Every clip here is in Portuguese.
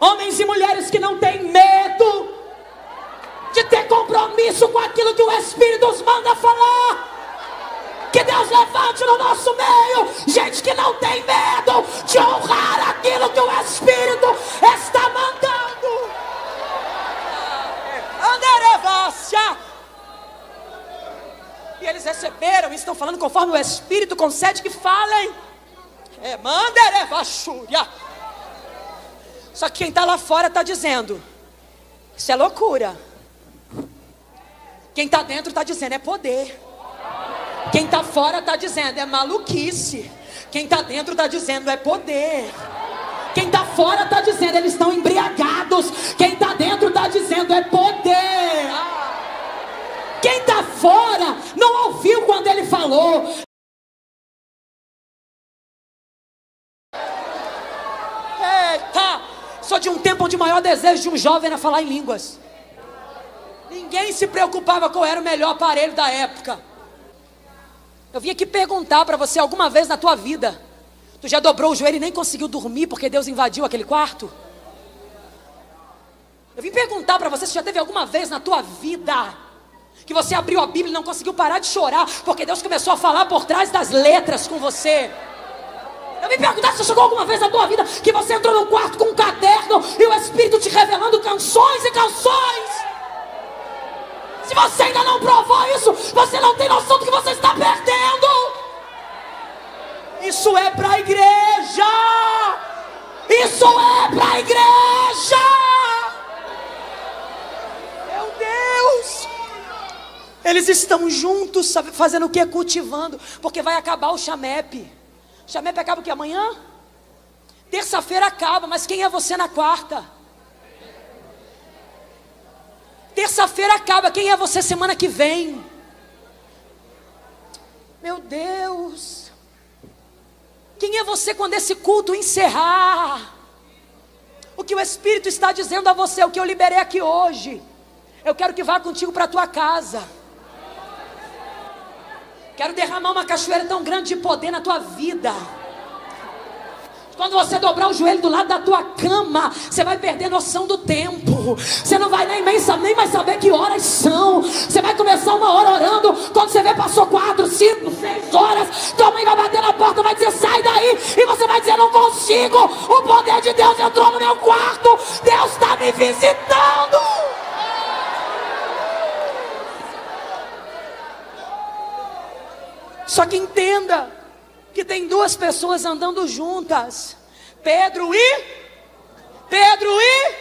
Homens e mulheres que não têm medo de ter compromisso com aquilo que o Espírito nos manda falar. Que Deus levante no nosso meio gente que não tem medo de honrar aquilo que o Espírito está mandando. Anderevácia. E eles receberam e estão falando conforme o Espírito concede que falem. É manderevachúria. Só que quem está lá fora está dizendo: Isso é loucura. Quem está dentro está dizendo: É poder. Quem está fora está dizendo: É maluquice. Quem está dentro está dizendo: É poder. Quem está fora está dizendo: Eles estão embriagados. Quem está dentro está dizendo: É poder. Quem está fora não ouviu quando ele falou. Eita! De um tempo onde o maior desejo de um jovem era falar em línguas. Ninguém se preocupava qual era o melhor aparelho da época. Eu vim aqui perguntar para você alguma vez na tua vida, tu já dobrou o joelho e nem conseguiu dormir porque Deus invadiu aquele quarto? Eu vim perguntar para você se já teve alguma vez na tua vida que você abriu a Bíblia e não conseguiu parar de chorar porque Deus começou a falar por trás das letras com você. Eu me perguntar se chegou alguma vez na tua vida que você entrou num quarto com um caderno e o Espírito te revelando canções e canções. Se você ainda não provou isso, você não tem noção do que você está perdendo. Isso é para a igreja. Isso é para a igreja. Meu Deus. Eles estão juntos, sabe, fazendo o que? Cultivando. Porque vai acabar o chamepe. Chamepe acaba o que? Amanhã? Terça-feira acaba, mas quem é você na quarta? Terça-feira acaba, quem é você semana que vem? Meu Deus. Quem é você quando esse culto encerrar? O que o Espírito está dizendo a você, o que eu liberei aqui hoje. Eu quero que vá contigo para a tua casa. Quero derramar uma cachoeira tão grande de poder na tua vida. Quando você dobrar o joelho do lado da tua cama, você vai perder noção do tempo. Você não vai nem, nem, mais saber que horas são. Você vai começar uma hora orando. Quando você vê, passou quatro, cinco, seis horas. Tua mãe vai bater na porta, vai dizer, sai daí. E você vai dizer, não consigo. O poder de Deus entrou no meu quarto. Deus está me visitando. Só que entenda que tem duas pessoas andando juntas. Pedro e Pedro e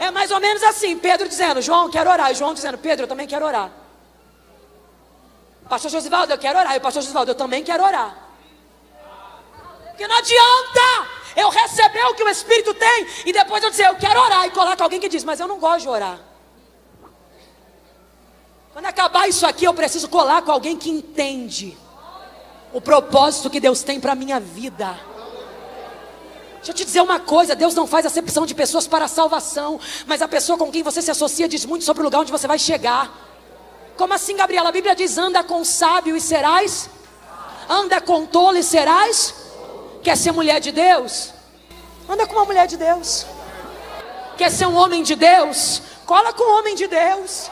é mais ou menos assim, Pedro dizendo, João, quero orar, e João dizendo, Pedro, eu também quero orar. Pastor Josivaldo, eu quero orar, e o pastor Josivaldo, eu também quero orar. Porque não adianta eu receber o que o Espírito tem e depois eu dizer, eu quero orar, e coloca alguém que diz, mas eu não gosto de orar. Quando acabar isso aqui, eu preciso colar com alguém que entende o propósito que Deus tem para a minha vida. Deixa eu te dizer uma coisa: Deus não faz acepção de pessoas para a salvação, mas a pessoa com quem você se associa diz muito sobre o lugar onde você vai chegar. Como assim, Gabriela? A Bíblia diz: anda com sábio e serás, anda com tolo e serás. Quer ser mulher de Deus? Anda com uma mulher de Deus. Quer ser um homem de Deus? Cola com um homem de Deus.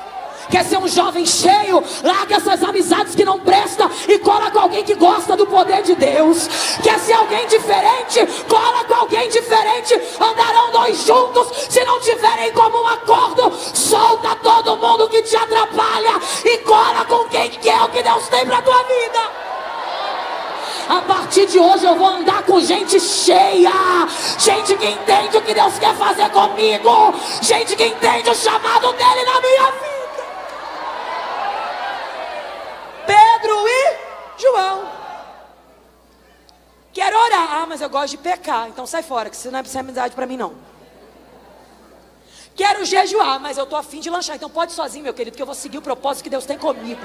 Quer ser um jovem cheio? Larga essas amizades que não prestam e cola com alguém que gosta do poder de Deus. Quer ser alguém diferente? Cola com alguém diferente. Andarão dois juntos se não tiverem como um acordo. Solta todo mundo que te atrapalha e cola com quem quer o que Deus tem para tua vida. A partir de hoje eu vou andar com gente cheia, gente que entende o que Deus quer fazer comigo, gente que entende o chamado dele na minha vida. Pedro e João. Quero orar. Ah, mas eu gosto de pecar. Então sai fora, que você não é amizade para mim, não. Quero jejuar, mas eu estou afim de lanchar. Então pode sozinho, meu querido, que eu vou seguir o propósito que Deus tem comigo.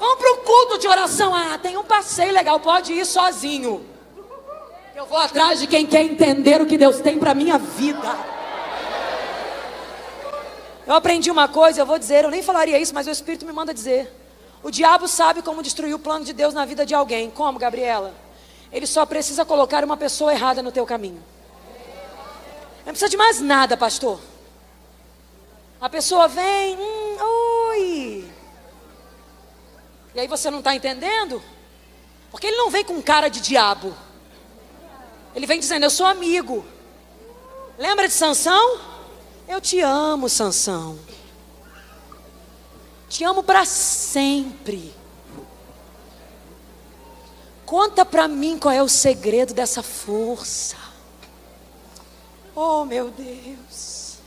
Vamos para o culto de oração. Ah, tem um passeio legal, pode ir sozinho. Eu vou atrás de quem quer entender o que Deus tem para minha vida. Eu aprendi uma coisa, eu vou dizer, eu nem falaria isso, mas o Espírito me manda dizer. O diabo sabe como destruir o plano de Deus na vida de alguém. Como, Gabriela? Ele só precisa colocar uma pessoa errada no teu caminho. Não precisa de mais nada, pastor. A pessoa vem, hum, oi. E aí você não está entendendo? Porque ele não vem com cara de diabo. Ele vem dizendo, eu sou amigo. Lembra de Sansão? Eu te amo, Sansão. Te amo para sempre. Conta para mim qual é o segredo dessa força. Oh, meu Deus.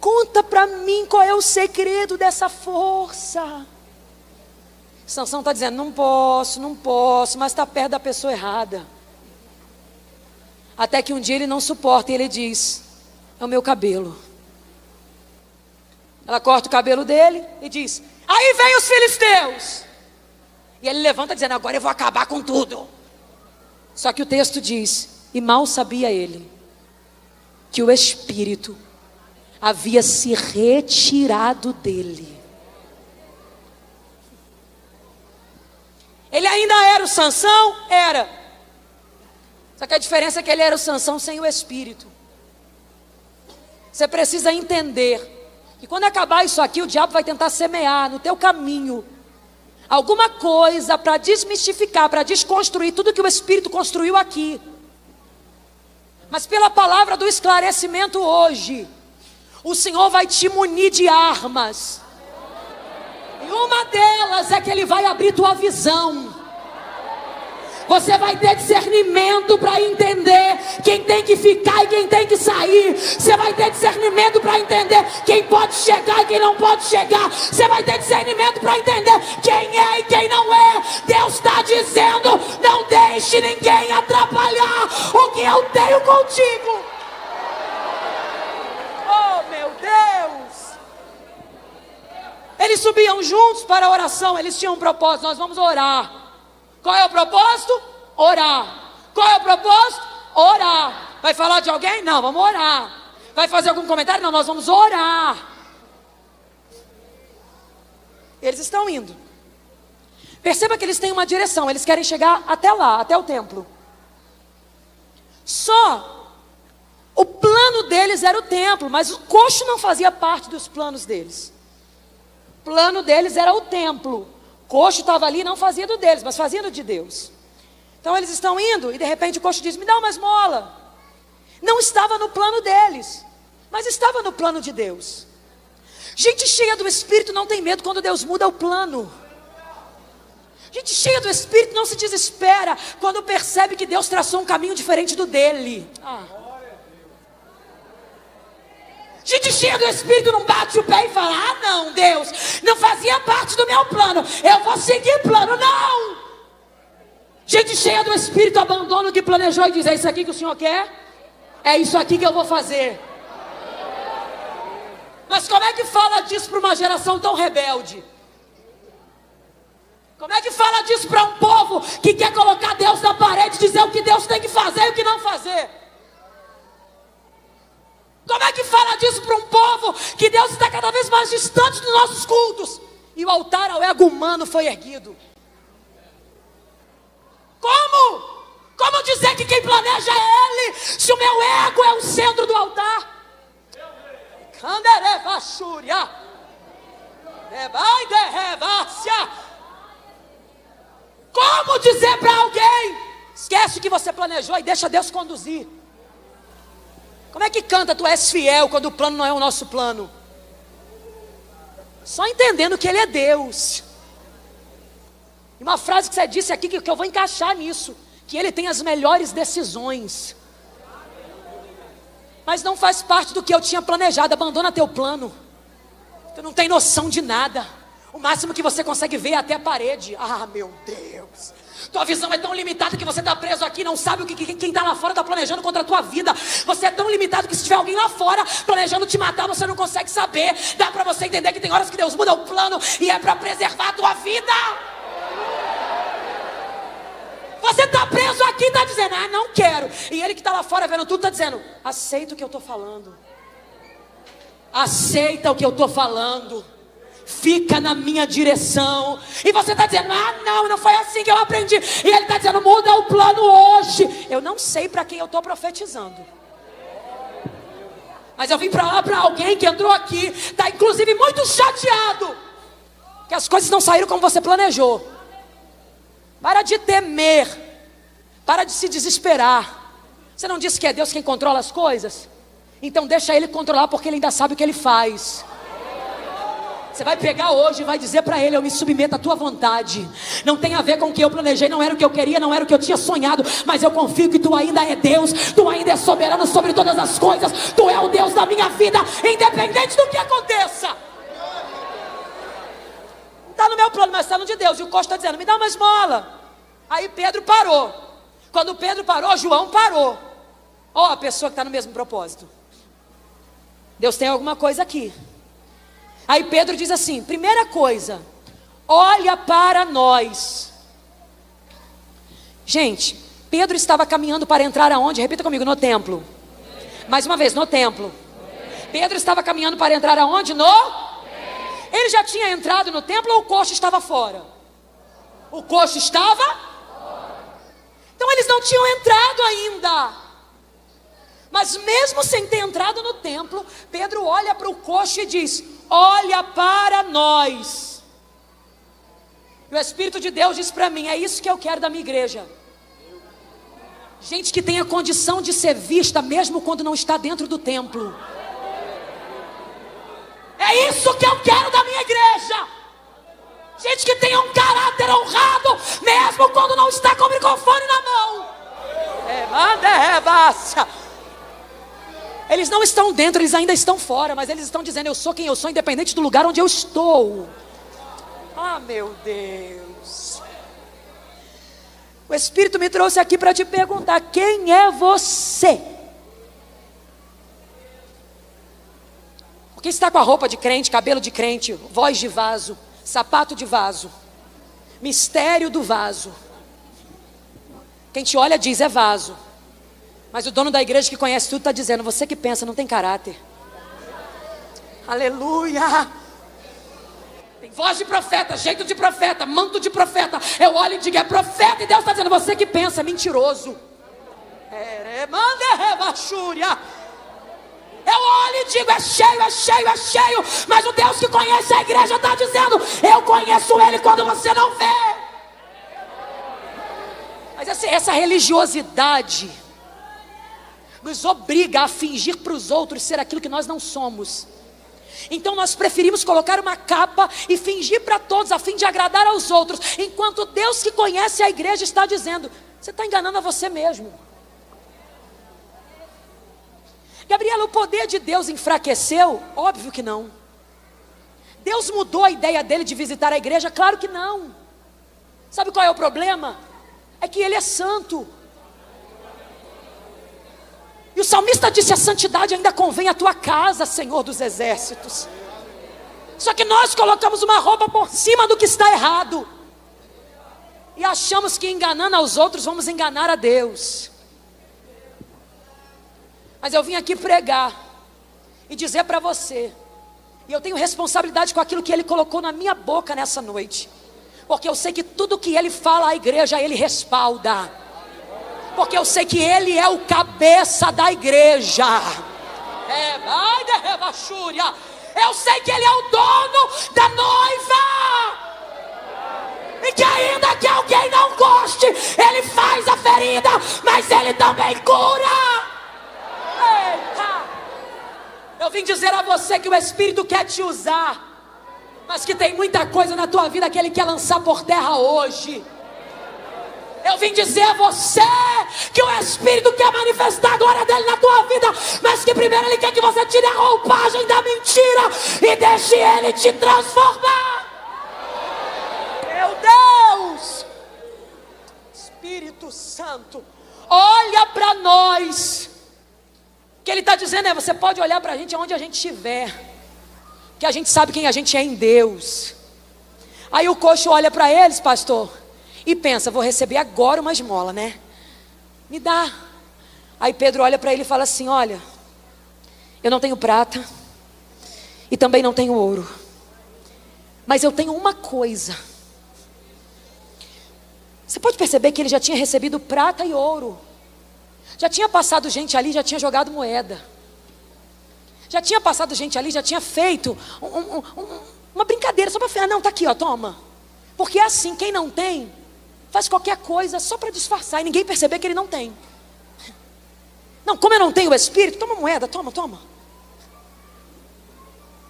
Conta para mim qual é o segredo dessa força. Sansão está dizendo: não posso, não posso, mas está perto da pessoa errada. Até que um dia ele não suporta e ele diz: é o meu cabelo. Ela corta o cabelo dele e diz: aí vem os filisteus. E ele levanta dizendo: agora eu vou acabar com tudo. Só que o texto diz: e mal sabia ele que o espírito havia se retirado dele. Ele ainda era o Sansão? Era. Só que a diferença é que ele era o Sansão sem o espírito. Você precisa entender que quando acabar isso aqui, o diabo vai tentar semear no teu caminho alguma coisa para desmistificar, para desconstruir tudo que o espírito construiu aqui. Mas pela palavra do esclarecimento hoje, o Senhor vai te munir de armas. E uma delas é que Ele vai abrir tua visão. Você vai ter discernimento para entender quem tem que ficar e quem tem que sair. Você vai ter discernimento para entender quem pode chegar e quem não pode chegar. Você vai ter discernimento para entender quem é e quem não é. Deus está dizendo: não deixe ninguém atrapalhar o que eu tenho contigo. Deus. Eles subiam juntos para a oração, eles tinham um propósito: nós vamos orar. Qual é o propósito? Orar. Qual é o propósito? Orar. Vai falar de alguém? Não, vamos orar. Vai fazer algum comentário? Não, nós vamos orar. Eles estão indo. Perceba que eles têm uma direção, eles querem chegar até lá, até o templo. Só o plano deles era o templo, mas o coxo não fazia parte dos planos deles. O plano deles era o templo. Coxo estava ali, não fazia do deles, mas fazia do de Deus. Então eles estão indo e de repente o coxo diz: Me dá uma esmola. Não estava no plano deles, mas estava no plano de Deus. Gente cheia do Espírito não tem medo quando Deus muda o plano. Gente cheia do Espírito não se desespera quando percebe que Deus traçou um caminho diferente do dele. Ah. Gente cheia do Espírito não bate o pé e fala: Ah, não, Deus, não fazia parte do meu plano, eu vou seguir plano, não. Gente cheia do Espírito abandona o que planejou e diz: É isso aqui que o Senhor quer? É isso aqui que eu vou fazer. Mas como é que fala disso para uma geração tão rebelde? Como é que fala disso para um povo que quer colocar Deus na parede, dizer o que Deus tem que fazer e o que não fazer? Como é que fala disso para um povo que Deus está cada vez mais distante dos nossos cultos? E o altar ao ego humano foi erguido. Como? Como dizer que quem planeja é Ele, se o meu ego é o centro do altar? Como dizer para alguém? Esquece o que você planejou e deixa Deus conduzir. Como é que canta tu és fiel quando o plano não é o nosso plano? Só entendendo que Ele é Deus. E uma frase que você disse aqui que eu vou encaixar nisso: que Ele tem as melhores decisões. Mas não faz parte do que eu tinha planejado. Abandona teu plano. Tu não tem noção de nada. O máximo que você consegue ver é até a parede. Ah, meu Deus. Tua visão é tão limitada que você está preso aqui, não sabe o que, quem está lá fora está planejando contra a tua vida. Você é tão limitado que se tiver alguém lá fora planejando te matar, você não consegue saber. Dá para você entender que tem horas que Deus muda o plano e é para preservar a tua vida. Você está preso aqui está dizendo, ah, não quero. E ele que está lá fora vendo tudo está dizendo, aceita o que eu estou falando. Aceita o que eu estou falando fica na minha direção. E você está dizendo, ah, não, não foi assim que eu aprendi. E ele está dizendo, muda o plano hoje. Eu não sei para quem eu estou profetizando. Mas eu vim para lá para alguém que entrou aqui, está inclusive muito chateado, que as coisas não saíram como você planejou. Para de temer, para de se desesperar. Você não disse que é Deus quem controla as coisas? Então deixa Ele controlar, porque Ele ainda sabe o que Ele faz. Você vai pegar hoje e vai dizer para ele: Eu me submeto à tua vontade. Não tem a ver com o que eu planejei, não era o que eu queria, não era o que eu tinha sonhado. Mas eu confio que tu ainda é Deus, tu ainda é soberano sobre todas as coisas. Tu é o Deus da minha vida, independente do que aconteça. Não está no meu plano, mas está no de Deus. E o Costa está dizendo: Me dá uma esmola. Aí Pedro parou. Quando Pedro parou, João parou. Ó, oh, a pessoa que está no mesmo propósito. Deus tem alguma coisa aqui. Aí Pedro diz assim: primeira coisa, olha para nós. Gente, Pedro estava caminhando para entrar aonde? Repita comigo, no templo. Mais uma vez, no templo. Pedro estava caminhando para entrar aonde? No? Ele já tinha entrado no templo ou o coxo estava fora? O coxo estava? Então eles não tinham entrado ainda. Mas mesmo sem ter entrado no templo, Pedro olha para o coxo e diz: olha para nós. E o Espírito de Deus diz para mim: é isso que eu quero da minha igreja. Gente que tenha condição de ser vista, mesmo quando não está dentro do templo. É isso que eu quero da minha igreja. Gente que tenha um caráter honrado, mesmo quando não está com o microfone na mão. É, manda, é, eles não estão dentro, eles ainda estão fora, mas eles estão dizendo: Eu sou quem eu sou, independente do lugar onde eu estou. Ah, meu Deus. O Espírito me trouxe aqui para te perguntar: quem é você? Porque está com a roupa de crente, cabelo de crente, voz de vaso, sapato de vaso, mistério do vaso. Quem te olha diz: é vaso. Mas o dono da igreja que conhece tudo está dizendo: você que pensa não tem caráter. Aleluia. Tem voz de profeta, jeito de profeta, manto de profeta. Eu olho e digo: é profeta. E Deus está dizendo: você que pensa, é mentiroso. Eu olho e digo: é cheio, é cheio, é cheio. Mas o Deus que conhece a igreja está dizendo: eu conheço Ele quando você não vê. Mas essa, essa religiosidade nos obriga a fingir para os outros ser aquilo que nós não somos. Então nós preferimos colocar uma capa e fingir para todos a fim de agradar aos outros, enquanto Deus que conhece a igreja está dizendo: você está enganando a você mesmo. Gabriela, o poder de Deus enfraqueceu? Óbvio que não. Deus mudou a ideia dele de visitar a igreja? Claro que não. Sabe qual é o problema? É que ele é santo. O salmista disse: A santidade ainda convém à tua casa, Senhor dos exércitos. Só que nós colocamos uma roupa por cima do que está errado. E achamos que enganando aos outros vamos enganar a Deus. Mas eu vim aqui pregar e dizer para você, e eu tenho responsabilidade com aquilo que Ele colocou na minha boca nessa noite, porque eu sei que tudo que Ele fala à igreja, Ele respalda porque eu sei que Ele é o cabeça da igreja. É, vai de. Eu sei que Ele é o dono da noiva. E que ainda que alguém não goste, Ele faz a ferida, mas Ele também cura. Eita! Eu vim dizer a você que o Espírito quer te usar, mas que tem muita coisa na tua vida que Ele quer lançar por terra hoje. Eu vim dizer a você que o Espírito quer manifestar a glória dele na tua vida, mas que primeiro ele quer que você tire a roupagem da mentira e deixe ele te transformar. Meu Deus! Espírito Santo, olha para nós. O que ele está dizendo é: você pode olhar para a gente onde a gente estiver, que a gente sabe quem a gente é em Deus. Aí o coxo olha para eles, pastor e pensa: vou receber agora uma esmola, né? Me dá. Aí Pedro olha para ele e fala assim: Olha, eu não tenho prata e também não tenho ouro, mas eu tenho uma coisa. Você pode perceber que ele já tinha recebido prata e ouro, já tinha passado gente ali, já tinha jogado moeda. Já tinha passado gente ali, já tinha feito um, um, um, uma brincadeira só para falar, não, tá aqui, ó, toma. Porque é assim, quem não tem, faz qualquer coisa só para disfarçar e ninguém perceber que ele não tem. Não, como eu não tenho o Espírito, toma moeda, toma, toma.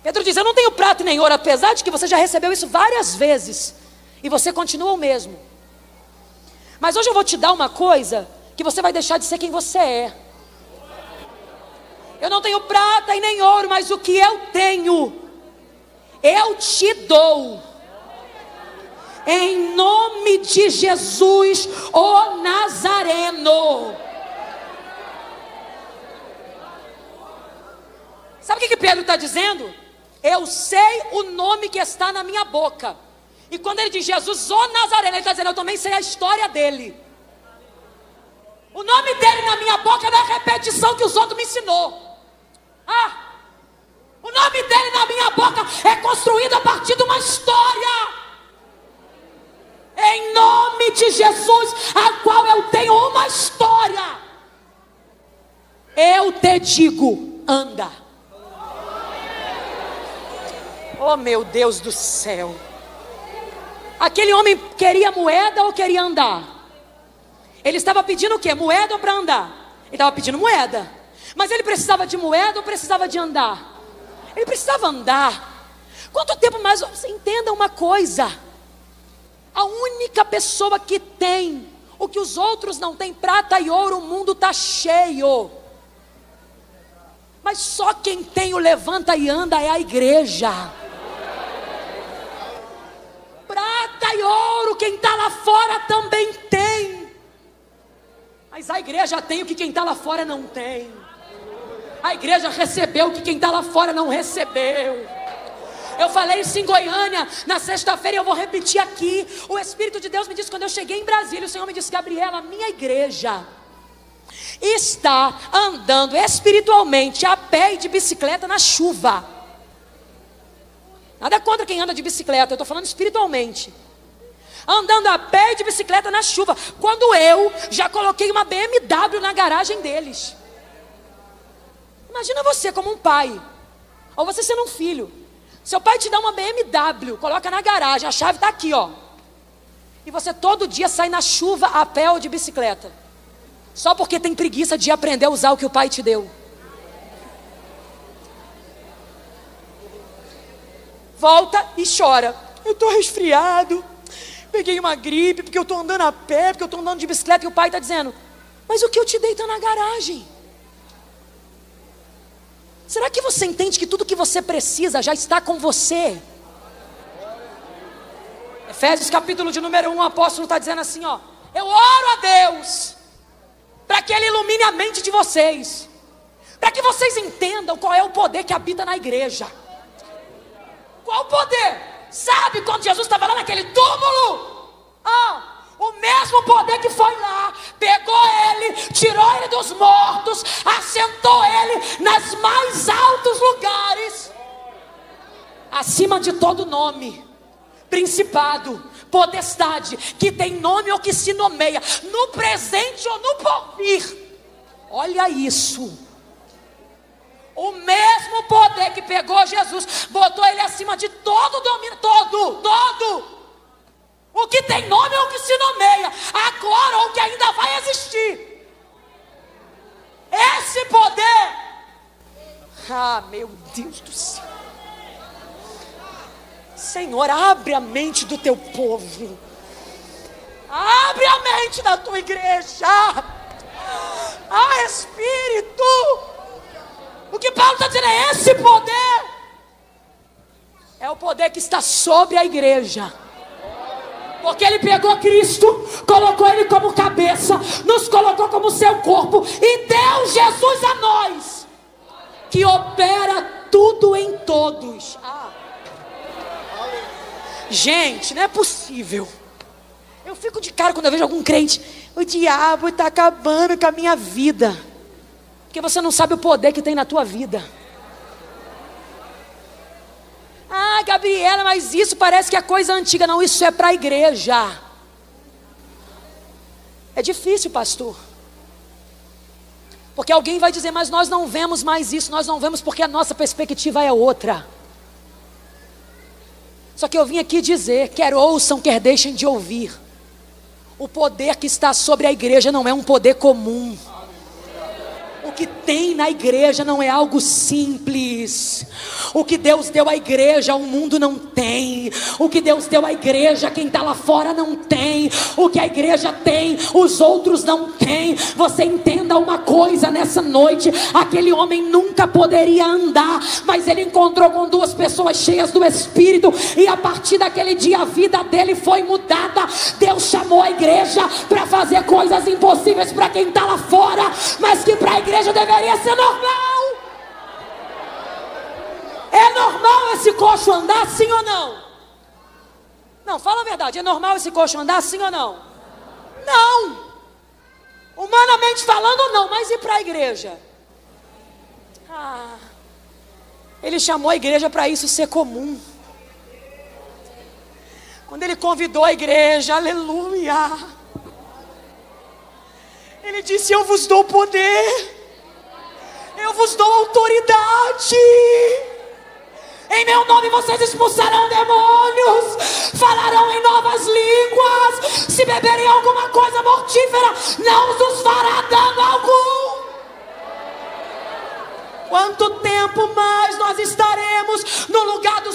Pedro diz: Eu não tenho prata nem ouro, apesar de que você já recebeu isso várias vezes e você continua o mesmo. Mas hoje eu vou te dar uma coisa que você vai deixar de ser quem você é. Eu não tenho prata e nem ouro, mas o que eu tenho, eu te dou. Em nome de Jesus, o Nazareno. Sabe o que, Pedro está dizendo? Eu sei o nome que está na minha boca. E quando ele diz Jesus, o Nazareno, ele está dizendo, eu também sei a história dele. O nome dele na minha boca não é repetição que os outros me ensinou. Ah, o nome dele na minha boca é construído a partir de uma história. Em nome de Jesus, a qual eu tenho uma história. Eu te digo, anda. Oh meu Deus do céu. Aquele homem queria moeda ou queria andar? Ele estava pedindo o quê? Moeda ou para andar? Ele estava pedindo moeda. Mas ele precisava de moeda ou precisava de andar? Ele precisava andar. Quanto tempo mais? Entenda uma coisa. A única pessoa que tem o que os outros não têm, prata e ouro, o mundo está cheio. Mas só quem tem o levanta e anda é a igreja. Prata e ouro, quem está lá fora também tem. Mas a igreja tem o que quem está lá fora não tem. A igreja recebeu o que quem está lá fora não recebeu. Eu falei isso em Goiânia na sexta-feira eu vou repetir aqui. O Espírito de Deus me disse quando eu cheguei em Brasília, o Senhor me disse, Gabriela, minha igreja está andando espiritualmente a pé e de bicicleta na chuva. Nada contra quem anda de bicicleta, eu estou falando espiritualmente. Andando a pé e de bicicleta na chuva. Quando eu já coloquei uma BMW na garagem deles. Imagina você como um pai, ou você sendo um filho. Seu pai te dá uma BMW, coloca na garagem, a chave está aqui, ó. E você todo dia sai na chuva a pé ou de bicicleta. Só porque tem preguiça de aprender a usar o que o pai te deu. Volta e chora. Eu estou resfriado. Peguei uma gripe porque eu estou andando a pé, porque eu estou andando de bicicleta e o pai está dizendo: Mas o que eu te dei está na garagem. Será que você entende que tudo que você precisa já está com você? Efésios capítulo de número 1, o apóstolo está dizendo assim: ó, eu oro a Deus para que Ele ilumine a mente de vocês, para que vocês entendam qual é o poder que habita na igreja. Qual o poder? Sabe quando Jesus estava lá naquele túmulo? Ah, o mesmo poder que foi lá, pegou ele, tirou ele dos mortos, assentou ele nas mais altos lugares, acima de todo nome, principado, potestade, que tem nome ou que se nomeia, no presente ou no porvir. Olha isso. O mesmo poder que pegou Jesus, botou ele acima de todo domínio, todo, todo o que tem nome é o que se nomeia, agora ou que ainda vai existir. Esse poder. Ah, meu Deus do céu. Senhor, abre a mente do teu povo. Abre a mente da tua igreja. Ah, Espírito. O que Paulo está dizendo é esse poder. É o poder que está sobre a igreja. Porque ele pegou Cristo, colocou ele como cabeça, nos colocou como seu corpo e deu Jesus a nós, que opera tudo em todos. Ah. Gente, não é possível. Eu fico de cara quando eu vejo algum crente. O diabo está acabando com a minha vida. Porque você não sabe o poder que tem na tua vida. Ah, Gabriela, mas isso parece que é coisa antiga. Não, isso é para a igreja. É difícil, pastor. Porque alguém vai dizer, mas nós não vemos mais isso, nós não vemos porque a nossa perspectiva é outra. Só que eu vim aqui dizer, quer ouçam, quer deixem de ouvir. O poder que está sobre a igreja não é um poder comum. O que tem na igreja não é algo simples. O que Deus deu à igreja, o mundo não tem. O que Deus deu à igreja, quem está lá fora não tem. O que a igreja tem, os outros não têm. Você entenda uma coisa nessa noite: aquele homem nunca poderia andar, mas ele encontrou com duas pessoas cheias do Espírito, e a partir daquele dia a vida dele foi mudada. Deus chamou a igreja para fazer coisas impossíveis para quem está lá fora, mas que para a igreja igreja deveria ser normal. É normal esse coxo andar, sim ou não? Não, fala a verdade. É normal esse coxo andar, sim ou não? Não. Humanamente falando, não. Mas e para a igreja? Ah, ele chamou a igreja para isso ser comum. Quando ele convidou a igreja, aleluia. Ele disse: Eu vos dou poder eu vos dou autoridade. Em meu nome vocês expulsarão demônios, falarão em novas línguas. Se beberem alguma coisa mortífera, não os fará dano algum. Quanto tempo mais nós estaremos no lugar do